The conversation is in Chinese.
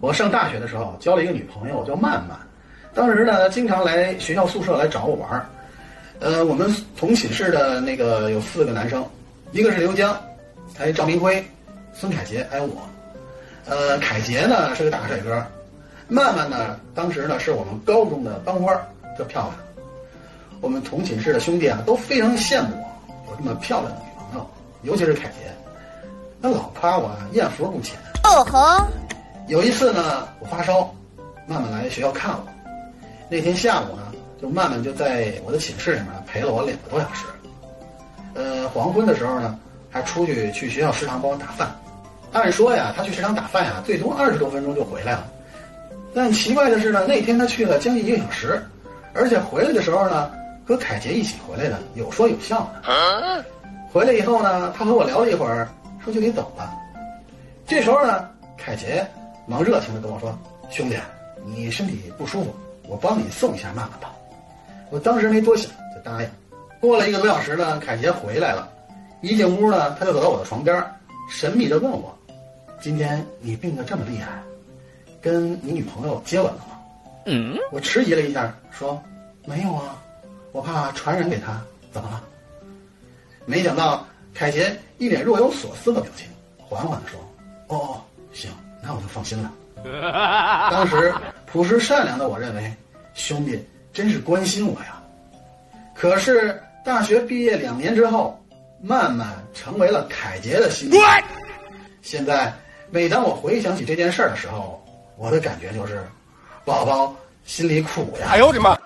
我上大学的时候交了一个女朋友叫曼曼，当时呢经常来学校宿舍来找我玩儿。呃，我们同寝室的那个有四个男生，一个是刘江，还有赵明辉、孙凯杰，还有我。呃，凯杰呢是个大帅哥，曼曼呢当时呢是我们高中的班花，特漂亮。我们同寝室的兄弟啊都非常羡慕我有这么漂亮的女朋友，尤其是凯杰，他老夸我艳福不浅。哦吼！有一次呢，我发烧，曼曼来学校看我。那天下午呢，就曼曼就在我的寝室里面陪了我两个多小时。呃，黄昏的时候呢，还出去去学校食堂帮我打饭。按说呀，他去食堂打饭呀，最多二十多分钟就回来了。但奇怪的是呢，那天他去了将近一个小时，而且回来的时候呢，和凯杰一起回来的，有说有笑的。回来以后呢，他和我聊了一会儿，说就得走了。这时候呢，凯杰忙热情的跟我说：“兄弟，你身体不舒服，我帮你送一下曼曼吧。”我当时没多想，就答应。过了一个多小时呢，凯杰回来了，一进屋呢，他就走到我的床边，神秘的问我：“今天你病得这么厉害，跟你女朋友接吻了吗？”嗯，我迟疑了一下，说：“没有啊，我怕传染给她。怎么了？”没想到凯杰一脸若有所思的表情，缓缓的说：“哦，行，那我就放心了。”当时朴实善良的我认为，兄弟真是关心我呀。可是大学毕业两年之后，慢慢成为了凯杰的心。现在每当我回想起这件事儿的时候，我的感觉就是，宝宝心里苦呀。哎呦我的妈！